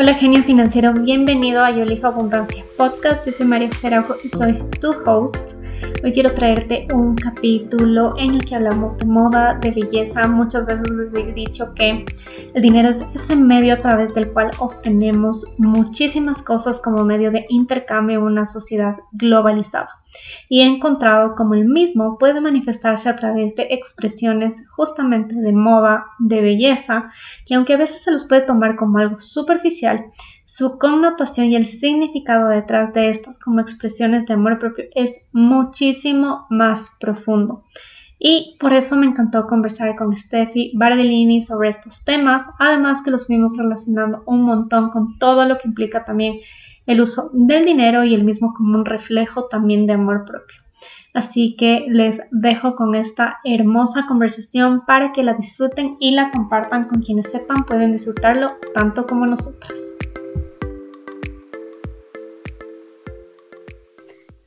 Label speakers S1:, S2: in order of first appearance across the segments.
S1: Hola genio financiero, bienvenido a Yo elijo abundancia podcast. Yo soy María Seraujo y soy tu host. Hoy quiero traerte un capítulo en el que hablamos de moda, de belleza. Muchas veces les he dicho que el dinero es ese medio a través del cual obtenemos muchísimas cosas como medio de intercambio en una sociedad globalizada y he encontrado como el mismo puede manifestarse a través de expresiones justamente de moda, de belleza, que aunque a veces se los puede tomar como algo superficial, su connotación y el significado detrás de estas como expresiones de amor propio es muchísimo más profundo. Y por eso me encantó conversar con Steffi Bardellini sobre estos temas, además que los fuimos relacionando un montón con todo lo que implica también el uso del dinero y el mismo como un reflejo también de amor propio. Así que les dejo con esta hermosa conversación para que la disfruten y la compartan con quienes sepan pueden disfrutarlo tanto como nosotras.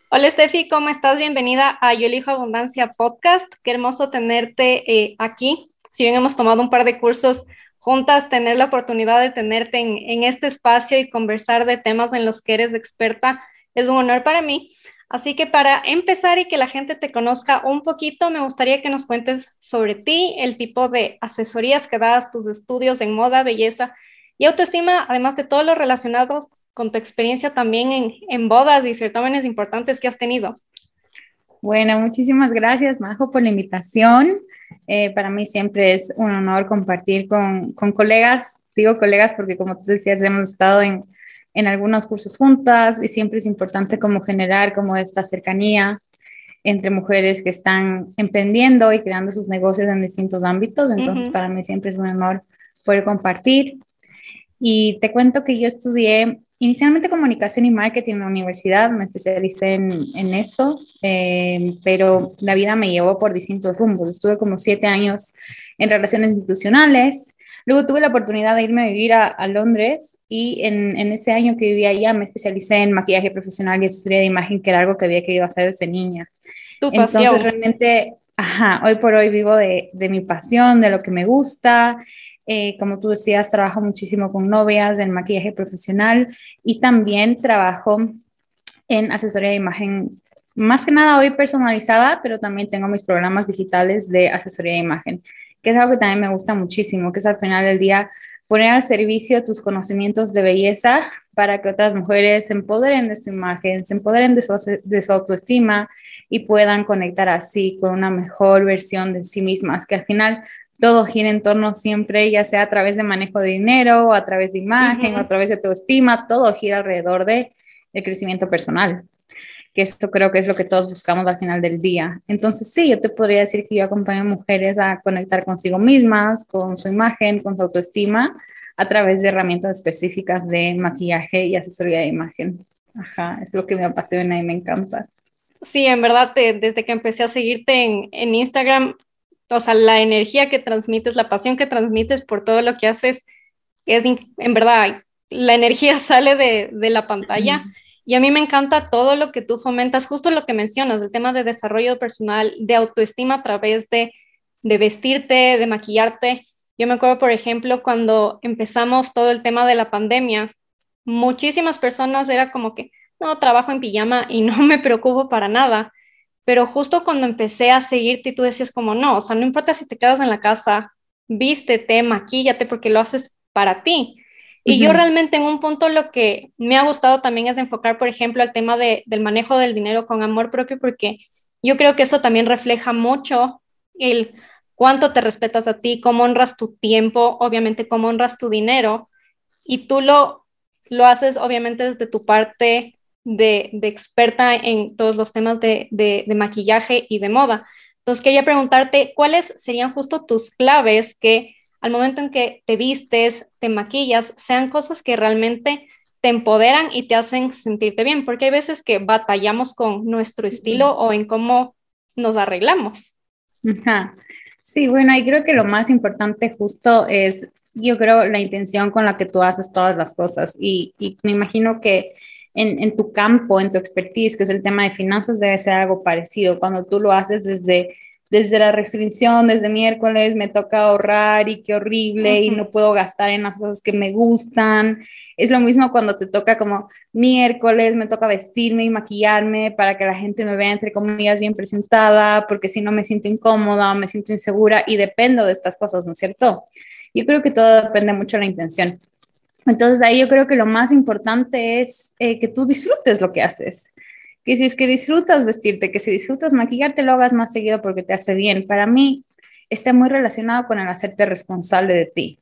S1: Hola Steffi, ¿cómo estás? Bienvenida a Yo Elijo Abundancia Podcast. Qué hermoso tenerte eh, aquí. Si bien hemos tomado un par de cursos juntas, tener la oportunidad de tenerte en, este espacio y conversar de temas en los que eres experta es un honor para mí. Así que para empezar y que la gente te conozca un poquito, me gustaría que nos cuentes sobre ti, el tipo de asesorías que das, tus estudios en moda, belleza y autoestima, además de todo lo relacionado con tu experiencia también en, en bodas y certámenes importantes que has tenido.
S2: Bueno, muchísimas gracias, Majo, por la invitación. Eh, para mí siempre es un honor compartir con, con, colegas, digo colegas porque como tú decías, hemos estado en, en algunos cursos juntas y siempre es importante como generar como esta cercanía entre mujeres que están emprendiendo y creando sus negocios en distintos ámbitos. Entonces, para mí siempre es un honor poder compartir. Y te cuento que yo estudié Inicialmente comunicación y marketing en la universidad, me especialicé en, en eso, eh, pero la vida me llevó por distintos rumbos. Estuve como siete años en relaciones institucionales, luego tuve la oportunidad de irme a vivir a, a Londres y en, en, ese año que vivía allá me especialicé en maquillaje profesional y asesoría de imagen, que era algo que había querido hacer desde niña.
S1: Tu pasión.
S2: Entonces realmente, ajá, hoy por hoy vivo de, de mi pasión, de lo que me gusta eh, como tú decías, trabajo muchísimo con novias en maquillaje profesional y también trabajo en asesoría de imagen, más que nada hoy personalizada, pero también tengo mis programas digitales de asesoría de imagen, que es algo que también me gusta muchísimo, que es al final del día poner al servicio tus conocimientos de belleza para que otras mujeres se empoderen de su imagen, se empoderen de su, de su autoestima y puedan conectar así con una mejor versión de sí mismas, que al final todo gira en torno siempre, ya sea a través de manejo de dinero, o a través de imagen, o a través de tu estima, todo gira alrededor de el crecimiento personal, que esto creo que es lo que todos buscamos al final del día. Entonces, sí, yo te podría decir que yo acompaño a mujeres a conectar consigo mismas, con su imagen, con su autoestima, a través de herramientas específicas de maquillaje y asesoría de imagen. Ajá, es lo que me apasiona y me encanta.
S1: Sí, en verdad, desde que empecé a seguirte en, en Instagram, o sea, la energía que transmites, la pasión que transmites por todo lo que haces, es en verdad, la energía sale de, de la pantalla. Y a mí me encanta todo lo que tú fomentas, justo lo que mencionas, el tema de desarrollo personal, de autoestima a través de, de vestirte, de maquillarte. Yo me acuerdo, por ejemplo, cuando empezamos todo el tema de la pandemia, muchísimas personas era como que, no, trabajo en pijama y no me preocupo para nada pero justo cuando empecé a seguirte, tú decías como, no, o sea, no importa si te quedas en la casa, vístete, maquíllate, porque lo haces para ti. Y yo realmente en un punto lo que me ha gustado también es enfocar, por ejemplo, el tema de, del manejo del dinero con amor propio, porque yo creo que eso también refleja mucho el cuánto te respetas a ti, cómo honras tu tiempo, obviamente cómo honras tu dinero, y tú lo, lo haces obviamente desde tu parte de, experta en todos los temas de, maquillaje y de moda. Entonces, quería preguntarte cuáles serían justo tus claves que al momento en que te vistes, te maquillas, sean cosas que realmente te empoderan y te hacen sentirte bien, porque hay veces que batallamos con nuestro estilo o en cómo nos arreglamos.
S2: Sí, bueno, y creo que lo más importante justo es, yo creo, la intención con la que tú haces todas las cosas. Y, y me imagino que en, tu campo, en tu expertise, que es el tema de finanzas, debe ser algo parecido. Cuando tú lo haces desde desde la restricción, desde miércoles me toca ahorrar y qué horrible y no puedo gastar en las cosas que me gustan. Es lo mismo cuando te toca como miércoles, me toca vestirme y maquillarme para que la gente me vea entre comillas bien presentada, porque si no me siento incómoda, me siento insegura y dependo de estas cosas, ¿no es cierto? Yo creo que todo depende mucho de la intención. Entonces ahí yo creo que lo más importante es eh, que tú disfrutes lo que haces que si es que disfrutas vestirte, que si disfrutas maquillarte, lo hagas más seguido porque te hace bien. Para mí está muy relacionado con el hacerte responsable de ti.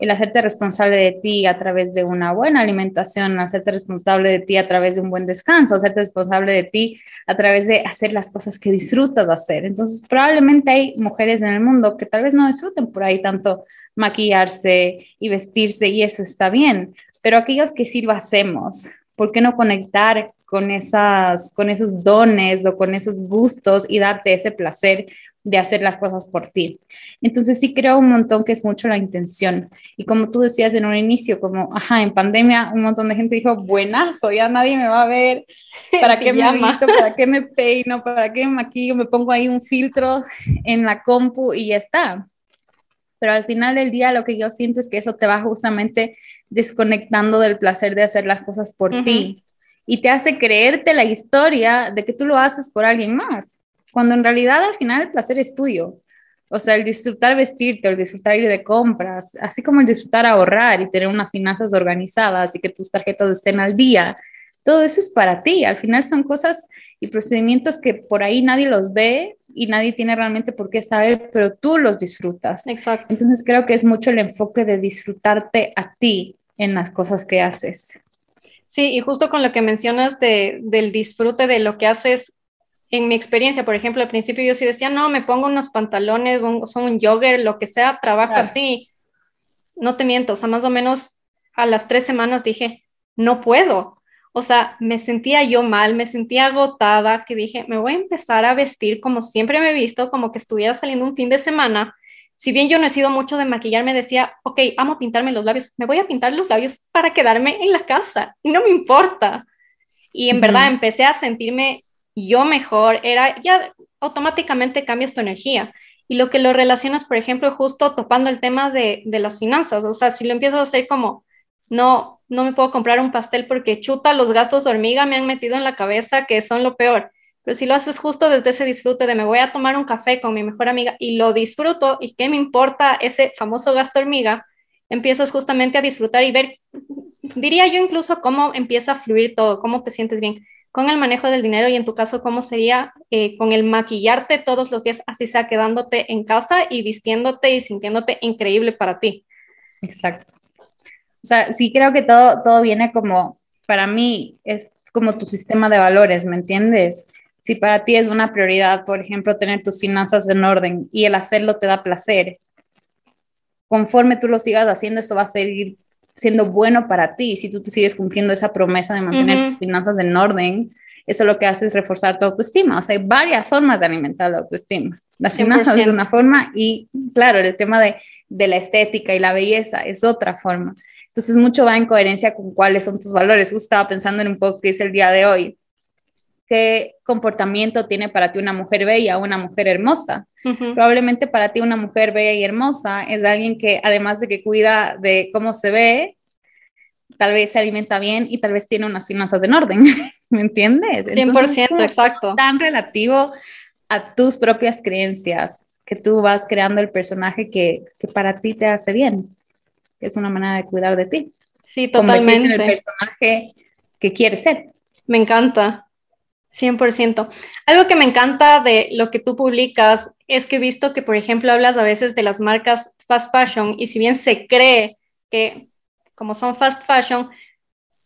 S2: El hacerte responsable de ti a través de una buena alimentación, hacerte responsable de ti a través de un buen descanso, hacerte responsable de ti a través de hacer las cosas que disfrutas de hacer. Entonces, probablemente hay mujeres en el mundo que tal vez no disfruten por ahí tanto maquillarse y vestirse y eso está bien, pero aquellos que sí lo hacemos, ¿por qué no conectar con, esas, con esos dones o con esos gustos y darte ese placer de hacer las cosas por ti. Entonces sí creo un montón que es mucho la intención. Y como tú decías en un inicio, como, ajá, en pandemia un montón de gente dijo, buenazo, ya nadie me va a ver, ¿para qué me visto? ¿Para qué me peino? ¿Para qué me maquillo? Me pongo ahí un filtro en la compu y ya está. Pero al final del día lo que yo siento es que eso te va justamente desconectando del placer de hacer las cosas por ti y te hace creerte la historia de que tú lo haces por alguien más, cuando en realidad al final el placer es tuyo. O sea, el disfrutar vestirte, el disfrutar ir de compras, así como el disfrutar ahorrar y tener unas finanzas organizadas y que tus tarjetas estén al día, todo eso es para ti. Al final son cosas y procedimientos que por ahí nadie los ve y nadie tiene realmente por qué saber, pero tú los disfrutas.
S1: Exacto.
S2: Entonces creo que es mucho el enfoque de disfrutarte a ti en las cosas que haces.
S1: Sí, y justo con lo que mencionas de, del disfrute de lo que haces, en mi experiencia, por ejemplo, al principio yo sí decía, no, me pongo unos pantalones, son un jogger, lo que sea, trabajo así. No te miento, o sea, más o menos a las tres semanas dije, no puedo. O sea, me sentía yo mal, me sentía agotada, que dije, me voy a empezar a vestir como siempre me he visto, como que estuviera saliendo un fin de semana si bien yo no he sido mucho de maquillarme, decía, ok, amo pintarme los labios, me voy a pintar los labios para quedarme en la casa no me importa. Y en verdad empecé a sentirme yo mejor, era ya automáticamente cambias tu energía. Y lo que lo relacionas, por ejemplo, justo topando el tema de, de las finanzas, o sea, si lo empiezas a hacer como, no, no me puedo comprar un pastel porque chuta, los gastos de hormiga me han metido en la cabeza que son lo peor. Pero si lo haces justo desde ese disfrute de me voy a tomar un café con mi mejor amiga y lo disfruto y qué me importa ese famoso gasto hormiga, empiezas justamente a disfrutar y ver, diría yo incluso cómo empieza a fluir todo, cómo te sientes bien con el manejo del dinero y en tu caso cómo sería eh, con el maquillarte todos los días, así sea quedándote en casa y vistiéndote y sintiéndote increíble para ti.
S2: Exacto. O sea, sí creo que todo, todo viene como, para mí, es como tu sistema de valores, ¿me entiendes? Si para ti es una prioridad, por ejemplo, tener tus finanzas en orden y el hacerlo te da placer, conforme tú lo sigas haciendo, eso va a seguir siendo bueno para ti. Si tú te sigues cumpliendo esa promesa de mantener tus finanzas en orden, eso lo que hace es reforzar tu autoestima. O sea, hay varias formas de alimentar la autoestima. Las finanzas es una forma y, claro, el tema de, de, la estética y la belleza es otra forma. Entonces, mucho va en coherencia con cuáles son tus valores. Justo estaba pensando en un post que hice el día de hoy qué comportamiento tiene para ti una mujer bella o una mujer hermosa. Probablemente para ti una mujer bella y hermosa es alguien que además de que cuida de cómo se ve, tal vez se alimenta bien y tal vez tiene unas finanzas en orden, ¿me entiendes?
S1: 100%, exacto.
S2: Tan relativo a tus propias creencias que tú vas creando el personaje que, que para ti te hace bien, que es una manera de cuidar de ti.
S1: Sí, totalmente.
S2: el personaje que quieres ser.
S1: Me encanta. 100%. Algo que me encanta de lo que tú publicas es que he visto que, por ejemplo, hablas a veces de las marcas fast fashion y si bien se cree que como son fast fashion,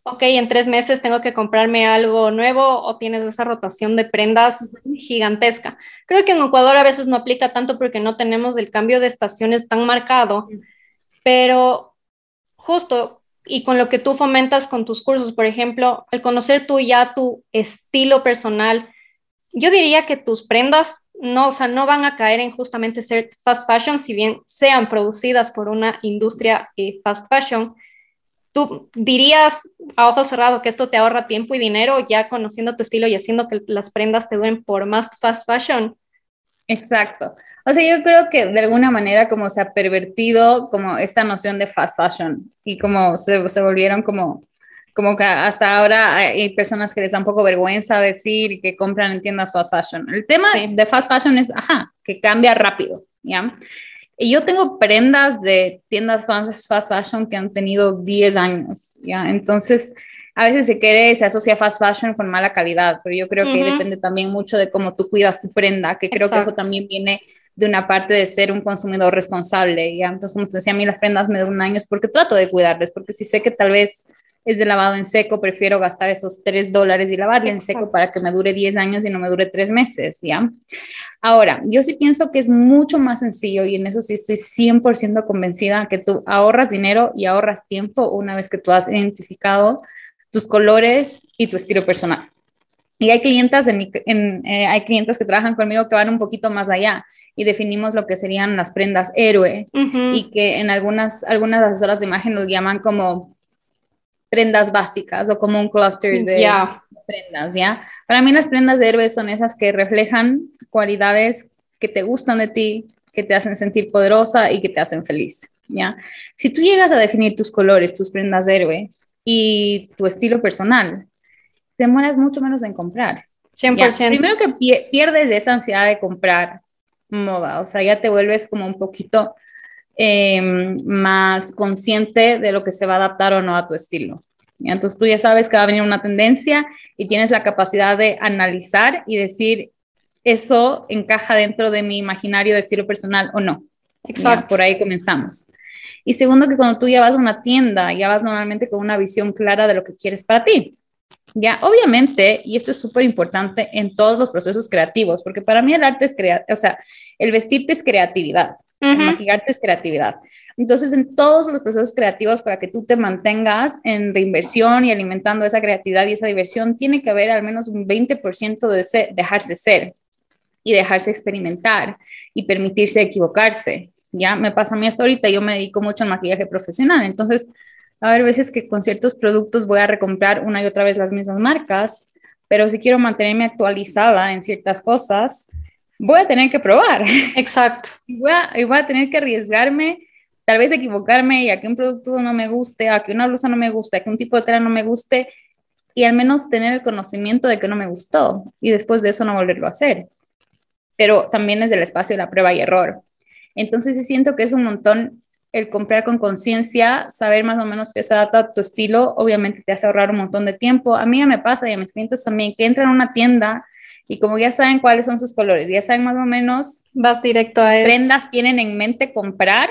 S1: ok, en tres meses tengo que comprarme algo nuevo o tienes esa rotación de prendas gigantesca. Creo que en Ecuador a veces no aplica tanto porque no tenemos el cambio de estaciones tan marcado, pero justo y con lo que tú fomentas con tus cursos, por ejemplo, el conocer tú ya tu estilo personal, yo diría que tus prendas no, o sea, no van a caer en justamente ser fast fashion, si bien sean producidas por una industria eh, fast fashion. ¿Tú dirías a ojos cerrados que esto te ahorra tiempo y dinero ya conociendo tu estilo y haciendo que las prendas te duren por más fast fashion?
S2: Exacto. O sea, yo creo que de alguna manera como se ha pervertido como esta noción de fast fashion y como se, se volvieron como, como que hasta ahora hay personas que les da un poco vergüenza decir que compran en tiendas fast fashion. El tema de fast fashion es, ajá, que cambia rápido, ¿ya? Y yo tengo prendas de tiendas fast fashion que han tenido 10 años, ¿ya? Entonces, a veces se quiere, se asocia fast fashion con mala calidad, pero yo creo que depende también mucho de cómo tú cuidas tu prenda, que creo que eso también viene de una parte de ser un consumidor responsable, ¿ya? Entonces, como te decía, a mí las prendas me duran años porque trato de cuidarles, porque si sé que tal vez es de lavado en seco, prefiero gastar esos 3 dólares y lavarla en seco para que me dure 10 años y no me dure 3 meses, ¿ya? Ahora, yo sí pienso que es mucho más sencillo y en eso sí estoy 100% convencida que tú ahorras dinero y ahorras tiempo una vez que tú has identificado tus colores y tu estilo personal. Y hay clientes, en, eh, hay clientes que trabajan conmigo que van un poquito más allá y definimos lo que serían las prendas héroe y que en algunas, algunas asesoras de imagen los llaman como prendas básicas o como un cluster de prendas, ¿ya? Para mí las prendas de héroe son esas que reflejan cualidades que te gustan de ti, que te hacen sentir poderosa y que te hacen feliz, ¿ya? Si tú llegas a definir tus colores, tus prendas de héroe, y tu estilo personal, te demoras mucho menos en comprar. 100%. Primero que pierdes esa ansiedad de comprar moda, o sea, ya te vuelves como un poquito em, más consciente de lo que se va a adaptar o no a tu estilo. Entonces tú ya sabes que va a venir una tendencia y tienes la capacidad de analizar y decir, eso encaja dentro de mi imaginario de estilo personal o no. Exacto. por ahí comenzamos. Y segundo, que cuando tú ya vas a una tienda, ya vas normalmente con una visión clara de lo que quieres para ti. Ya, obviamente, y esto es súper importante en todos los procesos creativos, porque para mí el arte es creatividad, o sea, el vestirte es creatividad, el maquillarte es creatividad. Entonces, en todos los procesos creativos, para que tú te mantengas en reinversión y alimentando esa creatividad y esa diversión, tiene que haber al menos un 20% de dejarse ser y dejarse experimentar y permitirse equivocarse ya me pasa a mí hasta ahorita, yo me dedico mucho al maquillaje profesional, entonces a haber veces que con ciertos productos voy a recomprar una y otra vez las mismas marcas, pero si quiero mantenerme actualizada en ciertas cosas, voy a tener que probar.
S1: Exacto.
S2: y, voy a, y voy a tener que arriesgarme, tal vez equivocarme y a que un producto no me guste, a que una blusa no me guste, a que un tipo de tela no me guste, y al menos tener el conocimiento de que no me gustó y después de eso no volverlo a hacer. Pero también es el espacio de la prueba y error. Entonces sí siento que es un montón el comprar con conciencia, saber más o menos qué se adapta a tu estilo, obviamente te hace ahorrar un montón de tiempo. A mí ya me pasa y a mis clientes también, que entran a una tienda y como ya saben cuáles son sus colores, ya saben más o menos,
S1: vas directo a
S2: prendas tienen en mente comprar,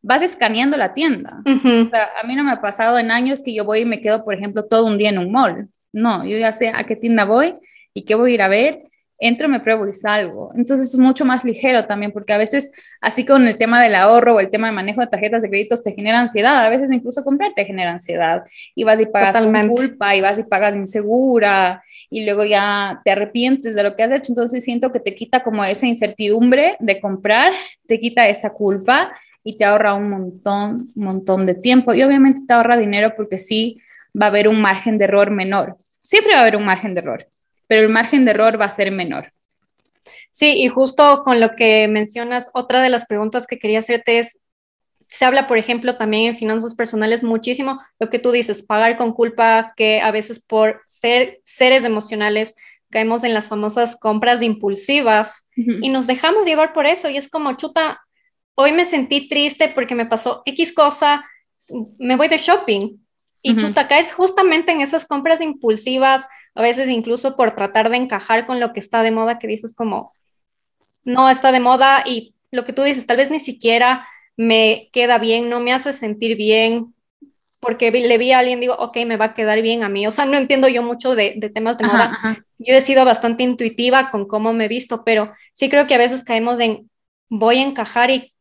S2: vas escaneando la tienda. O sea, a mí no me ha pasado en años que yo voy y me quedo, por ejemplo, todo un día en un mall. No, yo ya sé a qué tienda voy y qué voy a ir a ver entro, me pruebo y salgo. Entonces es mucho más ligero también, porque a veces, así con el tema del ahorro o el tema de manejo de tarjetas de créditos, te genera ansiedad. A veces incluso comprar te genera ansiedad. Y vas y pagas con culpa, y vas y pagas insegura, y luego ya te arrepientes de lo que has hecho. Entonces siento que te quita como esa incertidumbre de comprar, te quita esa culpa y te ahorra un montón, un montón de tiempo. Y obviamente te ahorra dinero porque sí va a haber un margen de error menor. Siempre va a haber un margen de error pero el margen de error va a ser menor.
S1: Sí, y justo con lo que mencionas, otra de las preguntas que quería hacerte es, se habla, por ejemplo, también en finanzas personales muchísimo lo que tú dices, pagar con culpa, que a veces por ser seres emocionales caemos en las famosas compras impulsivas y nos dejamos llevar por eso y es como, chuta, hoy me sentí triste porque me pasó X cosa, me voy de shopping y chuta, caes justamente en esas compras impulsivas a veces incluso por tratar de encajar con lo que está de moda, que dices como, no está de moda y lo que tú dices, tal vez ni siquiera me queda bien, no me hace sentir bien, porque le vi a alguien, digo, ok, me va a quedar bien a mí. O sea, no entiendo yo mucho de, temas de moda. Yo he sido bastante intuitiva con cómo me he visto, pero sí creo que a veces caemos en, voy a encajar y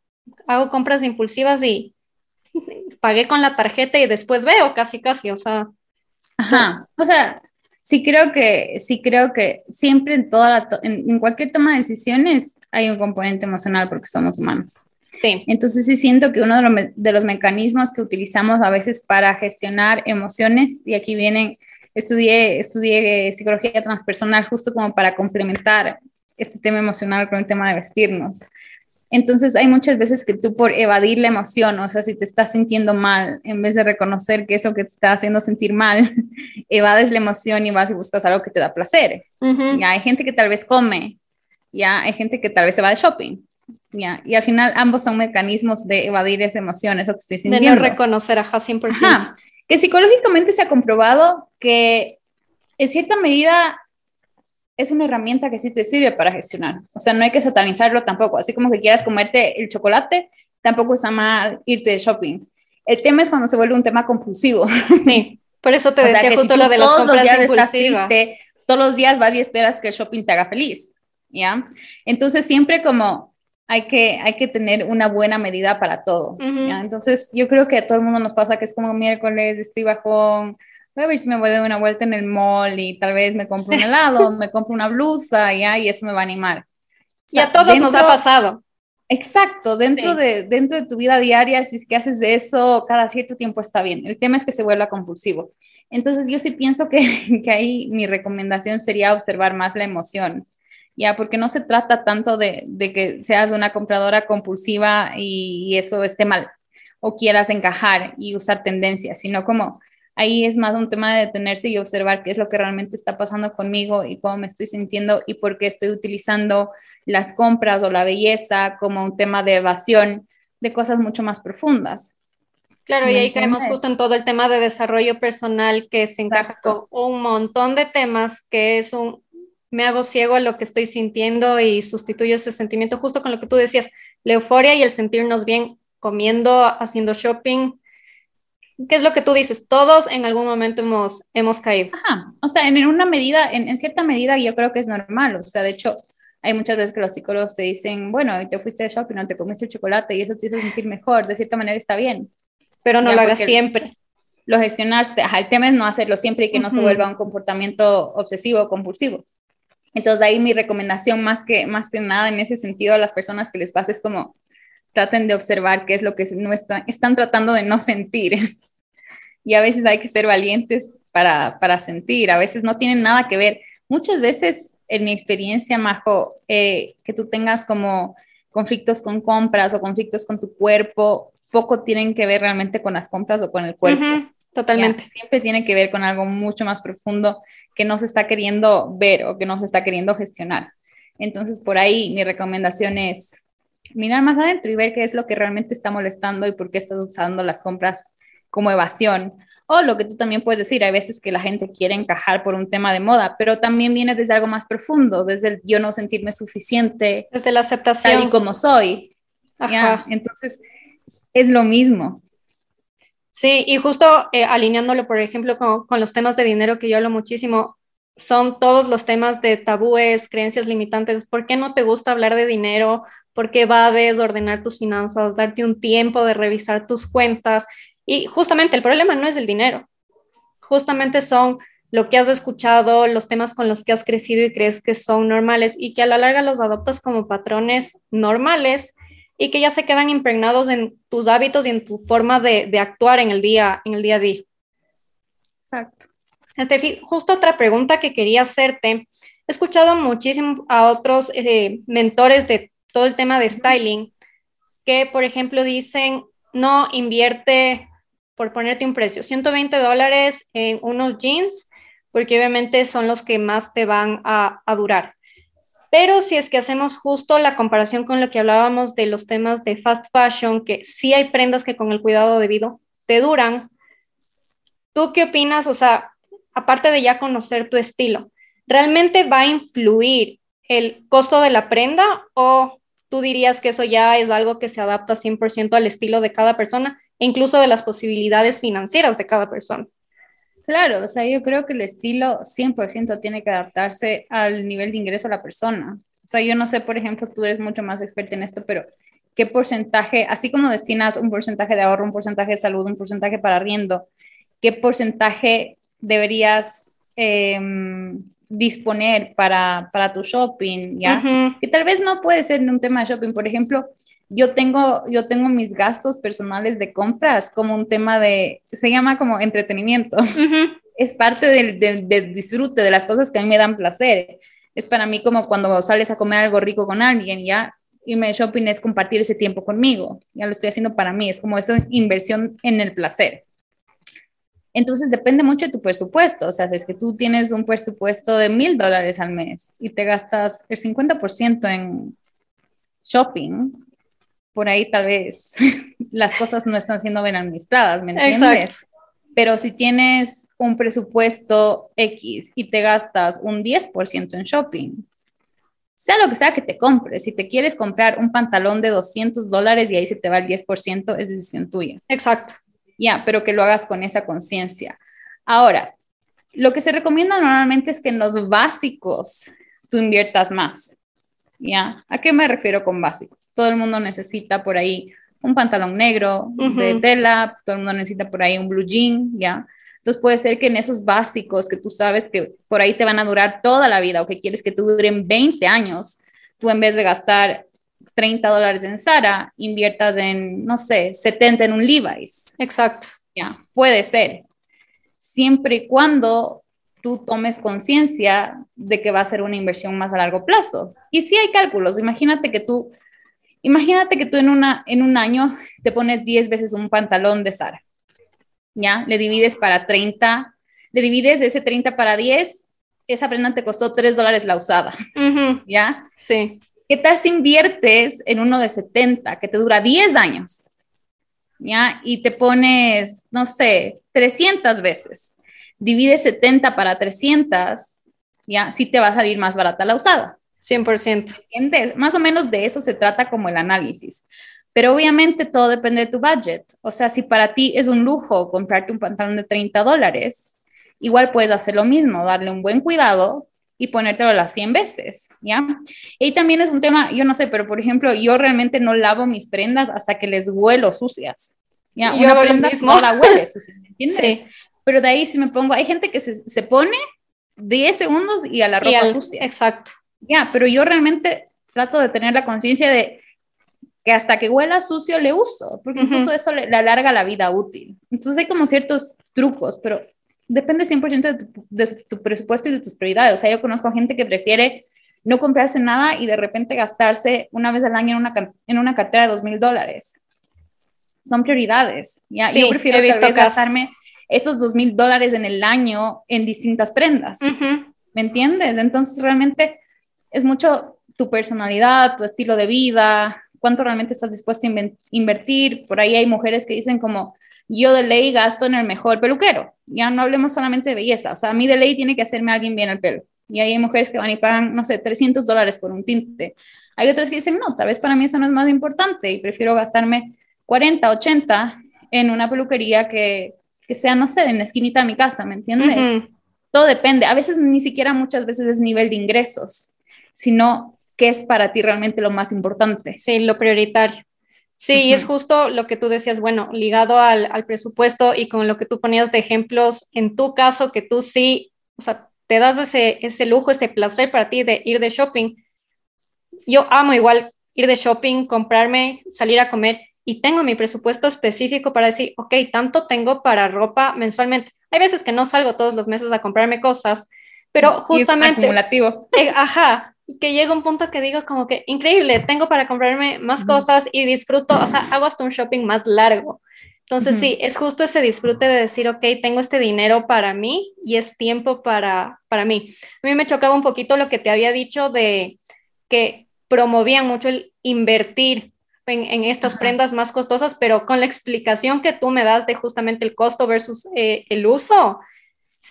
S1: hago compras impulsivas y pagué con la tarjeta y después veo casi, casi, o sea.
S2: Ajá, o sea, sí creo que, sí creo que siempre en, toda en, cualquier toma de decisiones hay un componente emocional porque somos humanos.
S1: Sí.
S2: Entonces sí siento que uno de los, de los, mecanismos que utilizamos a veces para gestionar emociones, y aquí vienen, estudié, estudié psicología transpersonal justo como para complementar este tema emocional con el tema de vestirnos. Entonces hay muchas veces que tú por evadir la emoción, o sea, si te estás sintiendo mal, en vez de reconocer qué es lo que te está haciendo sentir mal, evades la emoción y vas y buscas algo que te da placer. Ya hay gente que tal vez come, ya hay gente que tal vez se va de shopping. Ya, y al final ambos son mecanismos de evadir esa emoción, eso que estoy sintiendo.
S1: De no reconocer, ajá, 100%. Ajá.
S2: Que psicológicamente se ha comprobado que en cierta medida es una herramienta que sí te sirve para gestionar. O sea, no hay que satanizarlo tampoco. Así como que quieras comerte el chocolate, tampoco está mal irte de shopping. El tema es cuando se vuelve un tema compulsivo.
S1: Sí, por eso te decía justo lo de las todos los días estás triste,
S2: todos los días vas y esperas que el shopping te haga feliz, ¿ya? Entonces siempre como hay que, hay que tener una buena medida para todo, ¿ya? Entonces yo creo que a todo el mundo nos pasa que es como miércoles, estoy bajón, voy a ver si me voy a dar una vuelta en el mall y tal vez me compro un helado, me compro una blusa ya, y eso me va a animar.
S1: y a todos nos ha pasado.
S2: Exacto, dentro, de, dentro de tu vida diaria, si es que haces de eso cada cierto tiempo está bien. El tema es que se vuelva compulsivo. Entonces yo sí pienso que, que ahí mi recomendación sería observar más la emoción, ya, porque no se trata tanto de, de que seas una compradora compulsiva y, y eso esté mal o quieras encajar y usar tendencias, sino como Ahí es más un tema de detenerse y observar qué es lo que realmente está pasando conmigo y cómo me estoy sintiendo y por qué estoy utilizando las compras o la belleza como un tema de evasión de cosas mucho más profundas.
S1: Claro, y ahí caemos justo en todo el tema de desarrollo personal que se encaja con un montón de temas que es un, me hago ciego a lo que estoy sintiendo y sustituyo ese sentimiento justo con lo que tú decías, la euforia y el sentirnos bien comiendo, haciendo shopping, ¿Qué es lo que tú dices? Todos en algún momento hemos, hemos caído.
S2: Ajá, o sea, en una medida, en, cierta medida yo creo que es normal, o sea, de hecho, hay muchas veces que los psicólogos te dicen, bueno, te fuiste al shopping, no te comiste el chocolate y eso te hizo sentir mejor, de cierta manera está bien.
S1: Pero no lo hagas siempre.
S2: Lo gestionaste, ajá, el tema es no hacerlo siempre y que no se vuelva un comportamiento obsesivo o compulsivo. Entonces ahí mi recomendación más que, más que nada en ese sentido a las personas que les pasa es como traten de observar qué es lo que no están, están tratando de no sentir. y a veces hay que ser valientes para, para sentir, a veces no tienen nada que ver. Muchas veces, en mi experiencia, Majo, eh, que tú tengas como conflictos con compras o conflictos con tu cuerpo, poco tienen que ver realmente con las compras o con el cuerpo.
S1: totalmente.
S2: siempre tiene que ver con algo mucho más profundo que no se está queriendo ver o que no se está queriendo gestionar. Entonces, por ahí mi recomendación es mirar más adentro y ver qué es lo que realmente está molestando y por qué estás usando las compras como evasión. O lo que tú también puedes decir, hay veces que la gente quiere encajar por un tema de moda, pero también viene desde algo más profundo, desde el yo no sentirme suficiente.
S1: Desde la aceptación.
S2: Tal y como soy. Entonces, es lo mismo.
S1: Sí, y justo eh, alineándolo, por ejemplo, con, con, los temas de dinero que yo hablo muchísimo, son todos los temas de tabúes, creencias limitantes. ¿Por qué no te gusta hablar de dinero? ¿Por qué va a desordenar tus finanzas? Darte un tiempo de revisar tus cuentas y justamente el problema no es el dinero, justamente son lo que has escuchado, los temas con los que has crecido y crees que son normales y que a la larga los adoptas como patrones normales y que ya se quedan impregnados en tus hábitos y en tu forma de, actuar en el día, en el día a día.
S2: Exacto.
S1: Este, justo otra pregunta que quería hacerte. He escuchado muchísimo a otros eh, mentores de todo el tema de styling que, por ejemplo, dicen, no invierte por ponerte un precio, 120 dólares en unos jeans, porque obviamente son los que más te van a, durar. Pero si es que hacemos justo la comparación con lo que hablábamos de los temas de fast fashion, que sí hay prendas que con el cuidado debido te duran, ¿tú qué opinas? O sea, aparte de ya conocer tu estilo, ¿realmente va a influir el costo de la prenda o tú dirías que eso ya es algo que se adapta 100% al estilo de cada persona? Incluso de las posibilidades financieras de cada persona.
S2: Claro, o sea, yo creo que el estilo 100% tiene que adaptarse al nivel de ingreso de la persona. O sea, yo no sé, por ejemplo, tú eres mucho más experta en esto, pero ¿qué porcentaje, así como destinas un porcentaje de ahorro, un porcentaje de salud, un porcentaje para riendo, qué porcentaje deberías em, disponer para, para, tu shopping, ¿ya? Que tal vez no puede ser un tema de shopping, por ejemplo, yo tengo, yo tengo mis gastos personales de compras como un tema de, se llama como entretenimiento. Es parte del, del, disfrute, de las cosas que a mí me dan placer. Es para mí como cuando sales a comer algo rico con alguien, ya irme de shopping es compartir ese tiempo conmigo. Ya lo estoy haciendo para mí, es como esa inversión en el placer. Entonces depende mucho de tu presupuesto. O sea, si es que tú tienes un presupuesto de mil dólares al mes y te gastas el 50% en shopping, por ahí tal vez las cosas no están siendo bien administradas, ¿me entiendes? Pero si tienes un presupuesto X y te gastas un 10% en shopping, sea lo que sea que te compres, si te quieres comprar un pantalón de 200 dólares y ahí se te va el 10%, es decisión tuya.
S1: Exacto.
S2: Ya, pero que lo hagas con esa conciencia. Ahora, lo que se recomienda normalmente es que en los básicos tú inviertas más. ¿Ya? ¿A qué me refiero con básicos? Todo el mundo necesita por ahí un pantalón negro de tela, todo el mundo necesita por ahí un blue jean, ¿ya? Entonces puede ser que en esos básicos que tú sabes que por ahí te van a durar toda la vida o que quieres que te duren 20 años, tú en vez de gastar 30 dólares en Sara, inviertas en, no sé, 70 en un Levi's.
S1: Exacto.
S2: Ya, puede ser. Siempre y cuando tú tomes conciencia de que va a ser una inversión más a largo plazo. Y si hay cálculos, imagínate que tú, imagínate que tú en, una, en un año te pones 10 veces un pantalón de Sara. ¿Ya? Le divides para 30, le divides ese 30 para 10, esa prenda te costó 3 dólares la usada. ¿Ya?
S1: Sí.
S2: ¿Qué tal si inviertes en uno de 70 que te dura 10 años? ¿Ya? Y te pones, no sé, 300 veces. Divide 70 para 300, ¿ya? Sí te va a salir más barata la usada.
S1: 100%.
S2: ¿Entiendes? Más o menos de eso se trata como el análisis. Pero obviamente todo depende de tu budget. O sea, si para ti es un lujo comprarte un pantalón de 30 dólares, igual puedes hacer lo mismo, darle un buen cuidado y ponértelo las 100 veces, ¿ya? Y también es un tema, yo no sé, pero por ejemplo, yo realmente no lavo mis prendas hasta que les huelo sucias, ¿ya? Una prenda no la huele sucia, ¿me entiendes? Pero de ahí si me pongo, hay gente que se, se pone 10 segundos y a la ropa sucia.
S1: Exacto.
S2: Ya, pero yo realmente trato de tener la conciencia de que hasta que huela sucio le uso, porque incluso eso le, le, alarga la vida útil. Entonces hay como ciertos trucos, pero depende 100% de tu, de tu presupuesto y de tus prioridades. O sea, yo conozco a gente que prefiere no comprarse nada y de repente gastarse una vez al año en una, en una cartera de dos mil dólares. Son prioridades. ¿ya? yo prefiero gastarme esos dos mil dólares en el año en distintas prendas. ¿Me entiendes? Entonces realmente es mucho tu personalidad, tu estilo de vida, cuánto realmente estás dispuesto a invertir. Por ahí hay mujeres que dicen como, yo de ley gasto en el mejor peluquero. Ya no hablemos solamente de belleza. O sea, a mí de ley tiene que hacerme alguien bien el pelo. Y hay mujeres que van y pagan, no sé, 300 dólares por un tinte. Hay otras que dicen, no, tal vez para mí eso no es más importante y prefiero gastarme 40, 80 en una peluquería que, que sea, no sé, en la esquinita de mi casa, ¿me entiendes? Todo depende. A veces ni siquiera muchas veces es nivel de ingresos, sino qué es para ti realmente lo más importante.
S1: Sí, lo prioritario. Sí, es justo lo que tú decías, bueno, ligado al, al, presupuesto y con lo que tú ponías de ejemplos, en tu caso, que tú sí, o sea, te das ese, ese lujo, ese placer para ti de ir de shopping. Yo amo igual ir de shopping, comprarme, salir a comer y tengo mi presupuesto específico para decir, ok, tanto tengo para ropa mensualmente. Hay veces que no salgo todos los meses a comprarme cosas, pero justamente...
S2: acumulativo.
S1: Eh, ajá, que llega un punto que digo como que increíble, tengo para comprarme más cosas y disfruto, o sea, hago hasta un shopping más largo. Entonces, sí, es justo ese disfrute de decir, ok, tengo este dinero para mí y es tiempo para, para mí. A mí me chocaba un poquito lo que te había dicho de que promovían mucho el invertir en, en estas prendas más costosas, pero con la explicación que tú me das de justamente el costo versus eh, el uso,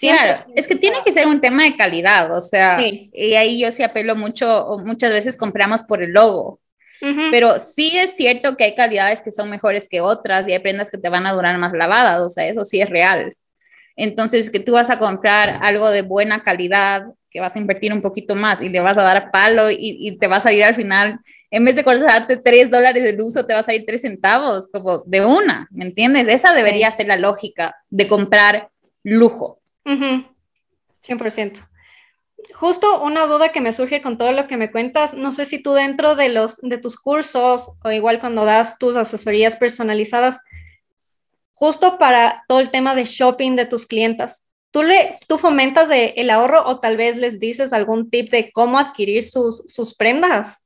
S2: Claro, es que tiene que ser un tema de calidad, o sea, y ahí yo sí apelo mucho, muchas veces compramos por el logo, pero sí es cierto que hay calidades que son mejores que otras y hay prendas que te van a durar más lavadas, o sea, eso sí es real. Entonces, que tú vas a comprar algo de buena calidad, que vas a invertir un poquito más y le vas a dar palo y, y te vas a ir al final, en vez de costarte tres dólares de uso, te vas a ir tres centavos, como de una, ¿me entiendes? Esa debería ser la lógica de comprar lujo.
S1: 100%. Justo una duda que me surge con todo lo que me cuentas, no sé si tú dentro de, los, de tus cursos o igual cuando das tus asesorías personalizadas, justo para todo el tema de shopping de tus clientas, ¿Tú, le, ¿Tú fomentas el ahorro o tal vez les dices algún tip de cómo adquirir sus, sus prendas?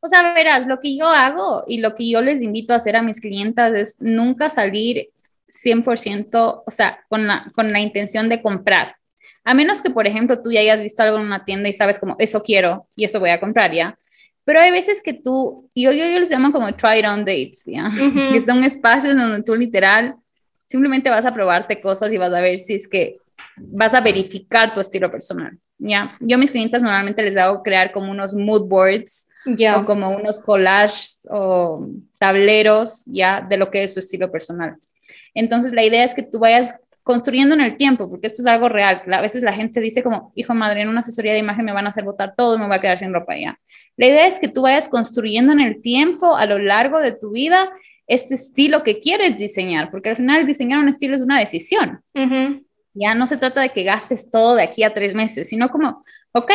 S2: O sea, verás, lo que yo hago y lo que yo les invito a hacer a mis clientas es nunca salir 100%, o sea, con la, con la intención de comprar. A menos que, por ejemplo, tú ya hayas visto algo en una tienda y sabes como, eso quiero y eso voy a comprar, ¿ya? Pero hay veces que tú, yo, yo, yo les llamo como try it on dates, ¿ya? Que son espacios donde tú literal simplemente vas a probarte cosas y vas a ver si es que vas a verificar tu estilo personal, ¿ya? Yo a mis clientes normalmente les hago crear como unos mood boards o como unos collages o tableros, ¿ya? De lo que es su estilo personal. Entonces la idea es que tú vayas construyendo en el tiempo, porque esto es algo real. A veces la gente dice como, hijo madre, en una asesoría de imagen me van a hacer botar todo, me voy a quedar sin ropa ya. La idea es que tú vayas construyendo en el tiempo, a lo largo de tu vida, este estilo que quieres diseñar, porque al final diseñar un estilo es una decisión. Ya no se trata de que gastes todo de aquí a tres meses, sino como, ok,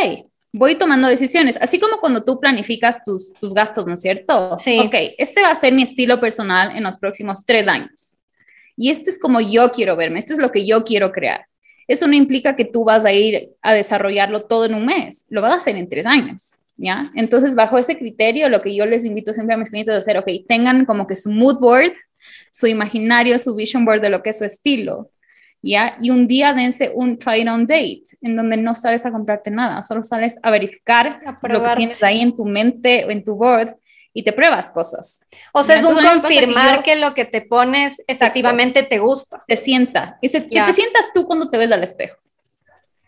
S2: voy tomando decisiones, así como cuando tú planificas tus, tus gastos, ¿no es cierto?
S1: Sí.
S2: Ok, este va a ser mi estilo personal en los próximos tres años. Y este es como yo quiero verme, esto es lo que yo quiero crear. Eso no implica que tú vas a ir a desarrollarlo todo en un mes, lo vas a hacer en tres años. ¿Ya? Entonces, bajo ese criterio, lo que yo les invito siempre a mis clientes a hacer, ok, tengan como que su mood board, su imaginario, su vision board de lo que es su estilo, ¿ya? Y un día dense un try it on date, en donde no sales a comprarte nada, solo sales a verificar lo que tienes ahí en tu mente o en tu board y te pruebas cosas.
S1: O sea, es un confirmar que, lo que te pones efectivamente te gusta.
S2: Te sienta, y que te sientas tú cuando te ves al espejo.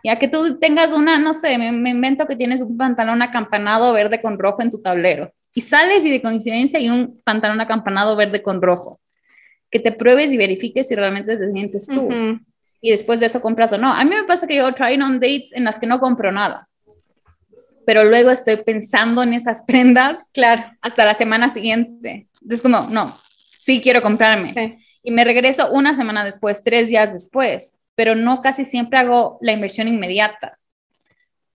S2: Ya que tú tengas una, no sé, me, invento que tienes un pantalón acampanado verde con rojo en tu tablero y sales y de coincidencia hay un pantalón acampanado verde con rojo. Que te pruebes y verifiques si realmente te sientes tú. Y después de eso compras o no. A mí me pasa que yo try on dates en las que no compro nada. Pero luego estoy pensando en esas prendas
S1: claro.
S2: hasta la semana siguiente. Entonces como, no, sí quiero comprarme. Y me regreso una semana después, tres días después pero no casi siempre hago la inversión inmediata.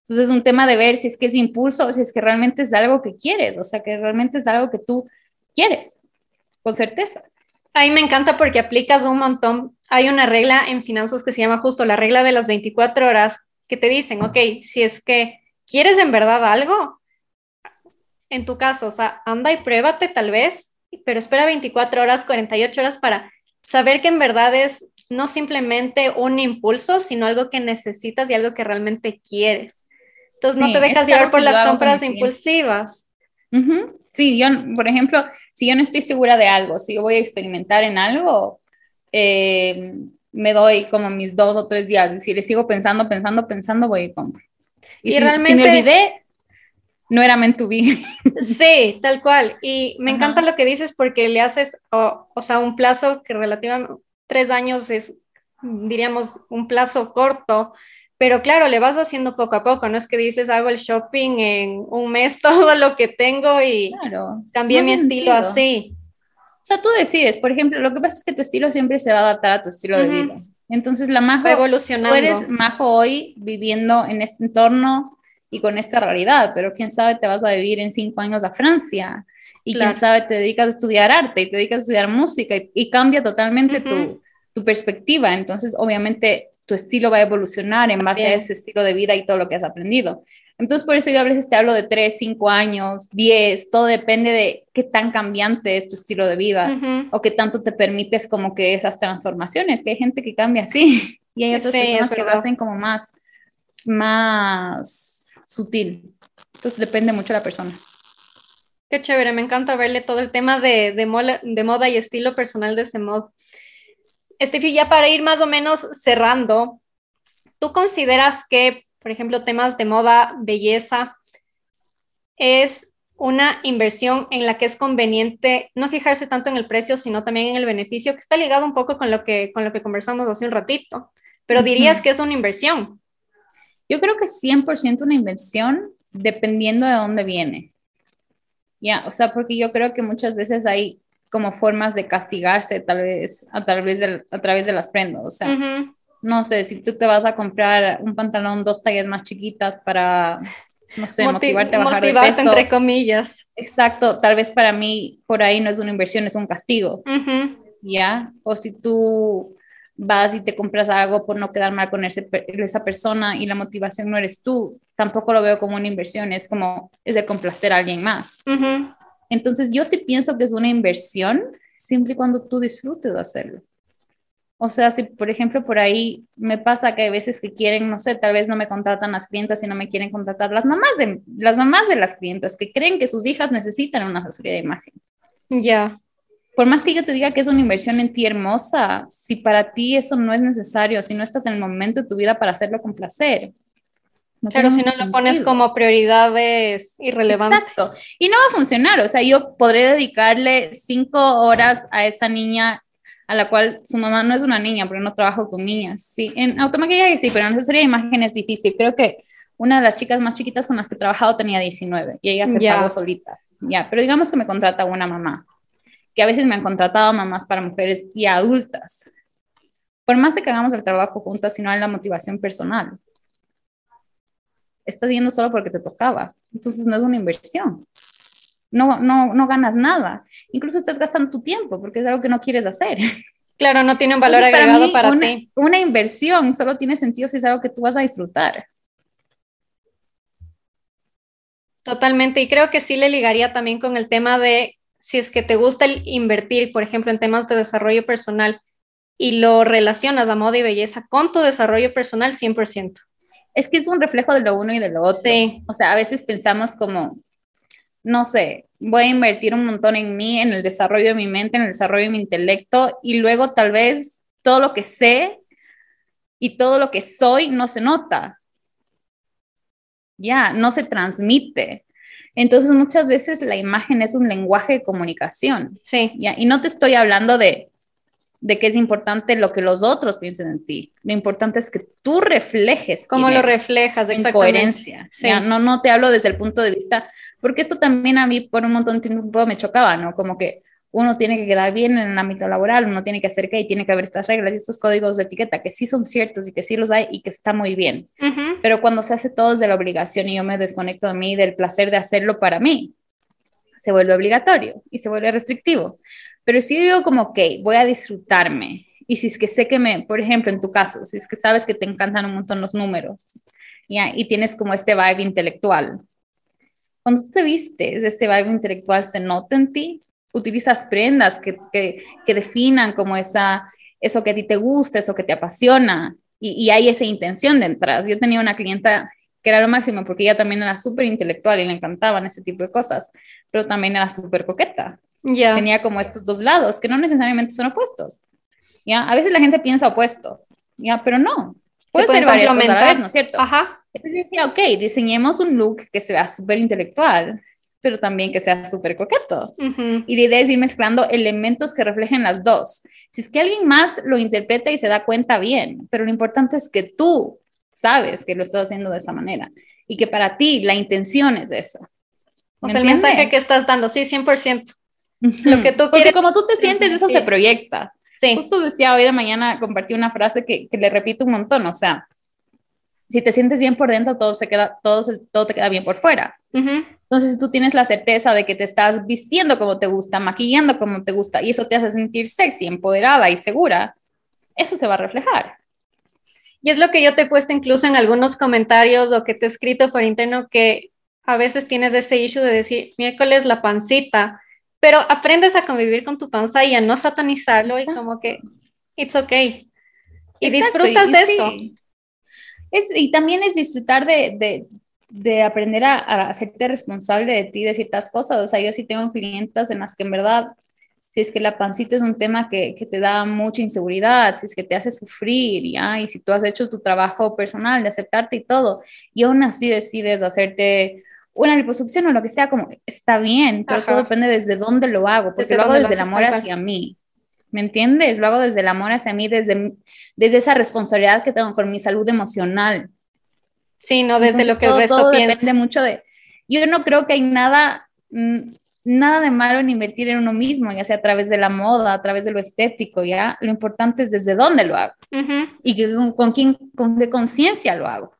S2: Entonces es un tema de ver si es que es impulso o si es que realmente es algo que quieres, o sea, que realmente es algo que tú quieres, con certeza.
S1: A mí me encanta porque aplicas un montón. Hay una regla en finanzas que se llama justo la regla de las 24 horas, que te dicen, ok, si es que quieres en verdad algo, en tu caso, o sea, anda y pruébate tal vez, pero espera 24 horas, 48 horas para saber que en verdad es no simplemente un impulso, sino algo que necesitas y algo que realmente quieres. Entonces no te dejas llevar por las compras impulsivas.
S2: Sí, yo, por ejemplo, si yo no estoy segura de algo, si yo voy a experimentar en algo, eh, me doy como mis dos o tres días. Y si le sigo pensando, pensando, pensando, voy y compro. Y, realmente... me olvidé, no era meant to be.
S1: Sí, tal cual. Y me encanta lo que dices porque le haces, o sea, un plazo que relativamente tres años es, diríamos, un plazo corto, pero claro, le vas haciendo poco a poco, no es que dices, hago el shopping en un mes todo lo que tengo y cambié mi estilo así.
S2: O sea, tú decides, por ejemplo, lo que pasa es que tu estilo siempre se va a adaptar a tu estilo de vida. Entonces, la Majo,
S1: evolucionando.
S2: tú eres Majo hoy viviendo en este entorno y con esta realidad, pero quién sabe, te vas a vivir en cinco años a Francia y quién sabe, te dedicas a estudiar arte y te dedicas a estudiar música y, cambia totalmente tu, tu, perspectiva. Entonces, obviamente, tu estilo va a evolucionar en base a ese estilo de vida y todo lo que has aprendido. Entonces, por eso yo a veces te hablo de 3, 5 años, 10, todo depende de qué tan cambiante es tu estilo de vida o qué tanto te permites como que esas transformaciones, que hay gente que cambia así y hay otras personas que lo hacen como más, más sutil. Entonces, depende mucho de la persona.
S1: Qué chévere, me encanta verle todo el tema de, de, moda, y estilo personal de ese modo. Estefi, ya para ir más o menos cerrando, ¿tú consideras que, por ejemplo, temas de moda, belleza, es una inversión en la que es conveniente no fijarse tanto en el precio, sino también en el beneficio, que está ligado un poco con lo que, con lo que conversamos hace un ratito, pero dirías que es una inversión.
S2: Yo creo que es 100% una inversión dependiendo de dónde viene. Ya, o sea, porque yo creo que muchas veces hay como formas de castigarse tal vez a través de, a través de las prendas, o sea, no sé, si tú te vas a comprar un pantalón dos tallas más chiquitas para, no sé, motivarte a bajar de peso.
S1: entre comillas.
S2: Exacto, tal vez para mí por ahí no es una inversión, es un castigo, ¿ya? O si tú vas y te compras algo por no quedar mal con ese, esa persona y la motivación no eres tú, tampoco lo veo como una inversión, es como, es de complacer a alguien más. Entonces yo sí pienso que es una inversión siempre y cuando tú disfrutes de hacerlo. O sea, si por ejemplo por ahí me pasa que hay veces que quieren, no sé, tal vez no me contratan las clientas y no me quieren contratar las mamás de las mamás de las clientas que creen que sus hijas necesitan una asesoría de imagen.
S1: Ya.
S2: Por más que yo te diga que es una inversión en ti hermosa, si para ti eso no es necesario, si no estás en el momento de tu vida para hacerlo con placer.
S1: No Pero si no lo pones como prioridades irrelevantes.
S2: Exacto. Y no va a funcionar. O sea, yo podré dedicarle cinco horas a esa niña a la cual su mamá no es una niña, porque no trabajo con niñas. Sí, en automaquillaje sí, pero en asesoría de imagen es difícil. Creo que una de las chicas más chiquitas con las que he trabajado tenía 19 y ella se pagó solita. Ya, pero digamos que me contrata una mamá, que a veces me han contratado mamás para mujeres y adultas. Por más de que hagamos el trabajo juntas, si no hay la motivación personal, estás yendo solo porque te tocaba. Entonces no es una inversión no, no, no ganas nada. Incluso estás gastando tu tiempo porque es algo que no quieres hacer.
S1: Claro, no tiene un valor agregado para,
S2: una,
S1: ti.
S2: Una inversión solo tiene sentido si es algo que tú vas a disfrutar.
S1: Totalmente, y creo que sí le ligaría también con el tema de si es que te gusta el invertir, por ejemplo, en temas de desarrollo personal y lo relacionas a moda y belleza con tu desarrollo personal 100%.
S2: Es que es un reflejo de lo uno y de lo otro. O sea, a veces pensamos como, no sé, voy a invertir un montón en mí, en el desarrollo de mi mente, en el desarrollo de mi intelecto y luego tal vez todo lo que sé y todo lo que soy no se nota. Ya, no se transmite. Entonces muchas veces la imagen es un lenguaje de comunicación.
S1: Sí.
S2: ¿ya? Y no te estoy hablando de de que es importante lo que los otros piensen en ti. Lo importante es que tú reflejes.
S1: Cómo lo reflejas,
S2: en coherencia. No, no te hablo desde el punto de vista, porque esto también a mí por un montón de tiempo me chocaba, ¿no? Como que uno tiene que quedar bien en el ámbito laboral, uno tiene que hacer que y tiene que haber estas reglas y estos códigos de etiqueta que sí son ciertos y que sí los hay y que está muy bien. Pero cuando se hace todo desde la obligación y yo me desconecto de mí, del placer de hacerlo para mí, se vuelve obligatorio y se vuelve restrictivo. Pero si yo digo como, ok, voy a disfrutarme. Y si es que sé que me, por ejemplo, en tu caso, si es que sabes que te encantan un montón los números ¿ya? y tienes como este vibe intelectual, cuando tú te vistes, este vibe intelectual se nota en ti, utilizas prendas que, que, que definan como esa, eso que a ti te gusta, eso que te apasiona, y, y hay esa intención detrás. Yo tenía una clienta que era lo máximo porque ella también era súper intelectual y le encantaban ese tipo de cosas, pero también era súper coqueta. Tenía como estos dos lados que no necesariamente son opuestos. ¿ya? A veces la gente piensa opuesto, ¿ya? pero no. Puede ser varias cosas a la vez, ¿no es cierto?
S1: Ajá.
S2: Entonces decía, ok, diseñemos un look que sea súper intelectual, pero también que sea súper coqueto. Y la idea es ir mezclando elementos que reflejen las dos. Si es que alguien más lo interpreta y se da cuenta, bien, pero lo importante es que tú sabes que lo estás haciendo de esa manera y que para ti la intención es esa.
S1: O sea, el mensaje que estás dando, sí, 100%. Lo que tú
S2: Porque como tú te sientes, eso se proyecta. Sí. Justo decía hoy de mañana, compartí una frase que, que, le repito un montón, o sea, si te sientes bien por dentro, todo, se queda, todo, todo te queda bien por fuera. Entonces, si tú tienes la certeza de que te estás vistiendo como te gusta, maquillando como te gusta, y eso te hace sentir sexy, empoderada y segura, eso se va a reflejar.
S1: Y es lo que yo te he puesto incluso en algunos comentarios o que te he escrito por interno que a veces tienes ese issue de decir, miércoles la pancita, pero aprendes a convivir con tu panza y a no satanizarlo y como que it's okay. Y disfrutas de eso.
S2: Es, y también es disfrutar de, de, de aprender a, a, hacerte responsable de ti, de ciertas cosas. O sea, yo sí tengo clientes en las que en verdad, si es que la pancita es un tema que, que te da mucha inseguridad, si es que te hace sufrir, ¿ya? Y si tú has hecho tu trabajo personal de aceptarte y todo, y aún así decides hacerte una liposucción o lo que sea, como está bien, pero todo depende desde dónde lo hago, porque lo hago desde el amor hacia mí. ¿Me entiendes? Lo hago desde el amor hacia mí, desde, desde esa responsabilidad que tengo con mi salud emocional.
S1: Sí, no desde lo que el resto
S2: todo
S1: piensa.
S2: depende mucho de... Yo no creo que hay nada, mm, nada de malo en invertir en uno mismo, ya sea a través de la moda, a través de lo estético, ¿ya? Lo importante es desde dónde lo hago y que, con, con, quién, con qué conciencia lo hago.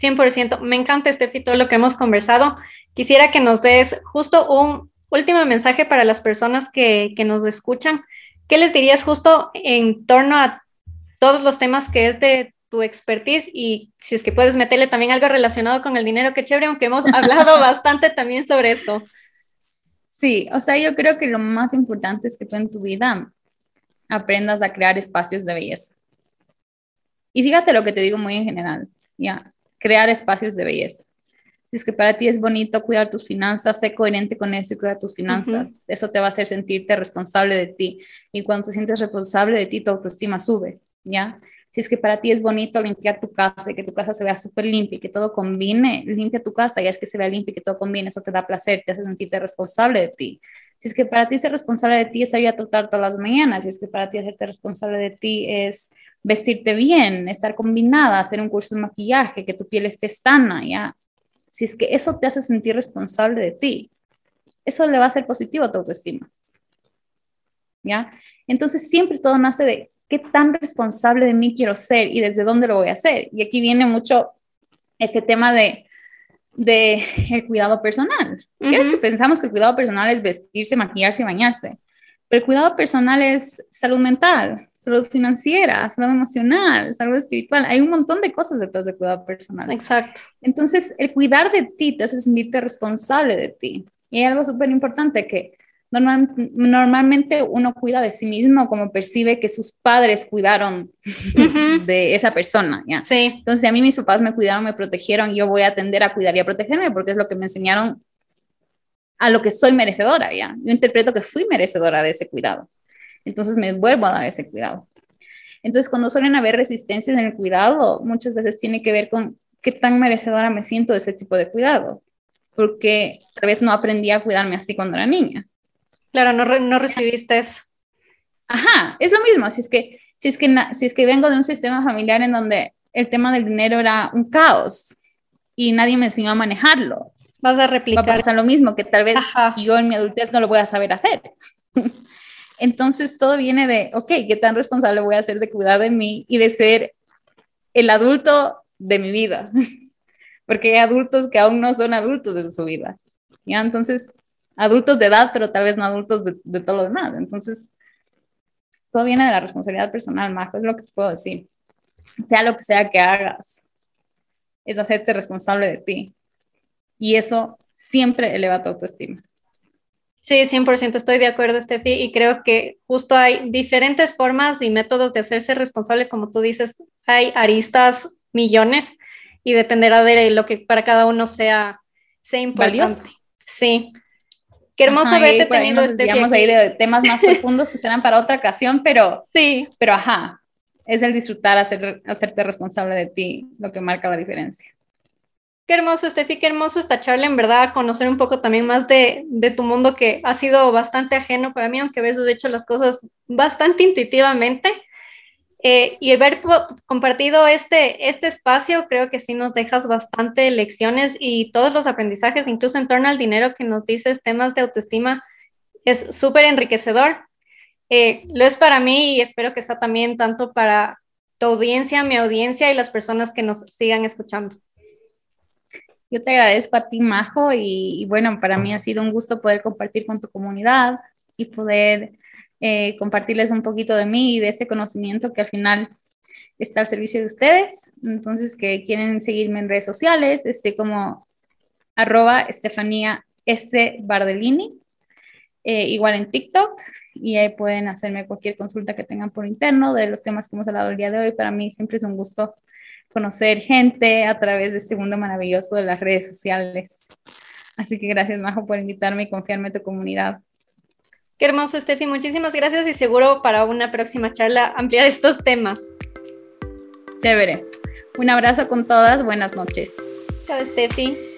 S1: 100%. Me encanta, Steffi, todo lo que hemos conversado. Quisiera que nos des justo un último mensaje para las personas que, que nos escuchan. ¿qué les dirías justo en torno a todos los temas que es de tu expertise y si es que puedes meterle también algo relacionado con el dinero, qué chévere, aunque hemos hablado bastante también sobre eso.
S2: Sí, o sea, yo creo que lo más importante es que tú en tu vida aprendas a crear espacios de belleza. Y fíjate lo que te digo muy en general, ya, crear espacios de belleza. Si es que para ti es bonito cuidar tus finanzas, sé coherente con eso y cuida tus finanzas. Eso te va a hacer sentirte responsable de ti. Y cuando te sientes responsable de ti, tu autoestima sube, ¿ya? Si es que para ti es bonito limpiar tu casa y que tu casa se vea súper limpia y que todo combine, limpia tu casa y es que se vea limpia y que todo combine, eso te da placer, te hace sentirte responsable de ti. Si es que para ti ser responsable de ti es salir a trotar todas las mañanas, si es que para ti hacerte responsable de ti es vestirte bien, estar combinada, hacer un curso de maquillaje, que tu piel esté sana, ¿ya? Si es que eso te hace sentir responsable de ti, eso le va a ser positivo a tu autoestima. ¿Ya? Entonces siempre todo nace de qué tan responsable de mí quiero ser y desde dónde lo voy a hacer. Y aquí viene mucho este tema de, de el cuidado personal. Es que pensamos que el cuidado personal es vestirse, maquillarse y bañarse. Pero el cuidado personal es salud mental, salud financiera, salud emocional, salud espiritual. Hay un montón de cosas detrás del cuidado personal.
S1: Exacto.
S2: Entonces, el cuidar de ti te hace sentirte responsable de ti. Y hay algo súper importante que normalmente uno cuida de sí mismo como percibe que sus padres cuidaron de esa persona, ¿ya?
S1: Sí.
S2: Entonces, a mí mis papás me cuidaron, me protegieron, yo voy a atender a cuidar y a protegerme porque es lo que me enseñaron a lo que soy merecedora, ¿ya? Yo interpreto que fui merecedora de ese cuidado. Entonces, me vuelvo a dar ese cuidado. Entonces, cuando suelen haber resistencias en el cuidado, muchas veces tiene que ver con qué tan merecedora me siento de ese tipo de cuidado, porque tal vez no aprendí a cuidarme así cuando era niña.
S1: Claro, no, no recibiste eso.
S2: Ajá, es lo mismo. Si es, que, si, es que, si es que vengo de un sistema familiar en donde el tema del dinero era un caos y nadie me enseñó a manejarlo.
S1: Vas a replicar.
S2: Va a pasar lo mismo, que tal vez yo en mi adultez no lo voy a saber hacer. Entonces todo viene de, ok, ¿qué tan responsable voy a ser de cuidar de mí y de ser el adulto de mi vida? Porque hay adultos que aún no son adultos de su vida. ¿ya? Entonces, adultos de edad, pero tal vez no adultos de, todo lo demás. Entonces, todo viene de la responsabilidad personal, Majo, es lo que te puedo decir. Sea lo que sea que hagas, es hacerte responsable de ti. Y eso siempre eleva tu autoestima.
S1: Sí, 100% estoy de acuerdo, Steffi, y creo que justo hay diferentes formas y métodos de hacerse responsable, como tú dices, hay aristas millones y dependerá de lo que para cada uno sea, sea importante. Valioso. Sí, Qué hermoso verte teniendo
S2: este Digamos ahí de temas más profundos que serán para otra ocasión, pero
S1: sí.
S2: Pero ajá, es el disfrutar, hacer, hacerte responsable de ti, lo que marca la diferencia.
S1: Qué hermoso, Steffi, qué hermoso esta charla, en verdad, conocer un poco también más de, de, tu mundo que ha sido bastante ajeno para mí, aunque a veces he hecho las cosas bastante intuitivamente. Eh, y haber compartido este, este espacio, creo que sí nos dejas bastante lecciones y todos los aprendizajes, incluso en torno al dinero que nos dices, temas de autoestima, es súper enriquecedor. Eh, lo es para mí y espero que sea también tanto para tu audiencia, mi audiencia y las personas que nos sigan escuchando.
S2: Yo te agradezco a ti, Majo, y, y bueno, para mí ha sido un gusto poder compartir con tu comunidad y poder eh, compartirles un poquito de mí y de este conocimiento que al final está al servicio de ustedes. Entonces, que quieren seguirme en redes sociales, este como arroba Estefanía S. Bardellini, eh, igual en TikTok, y ahí pueden hacerme cualquier consulta que tengan por interno de los temas que hemos hablado el día de hoy. Para mí siempre es un gusto conocer gente a través de este mundo maravilloso de las redes sociales. Así que gracias, Majo, por invitarme y confiarme en tu comunidad.
S1: Qué hermoso, Steffi. Muchísimas gracias y seguro para una próxima charla ampliar estos temas.
S2: Chévere. Un abrazo con todas. Buenas noches.
S1: Chao, Steffi.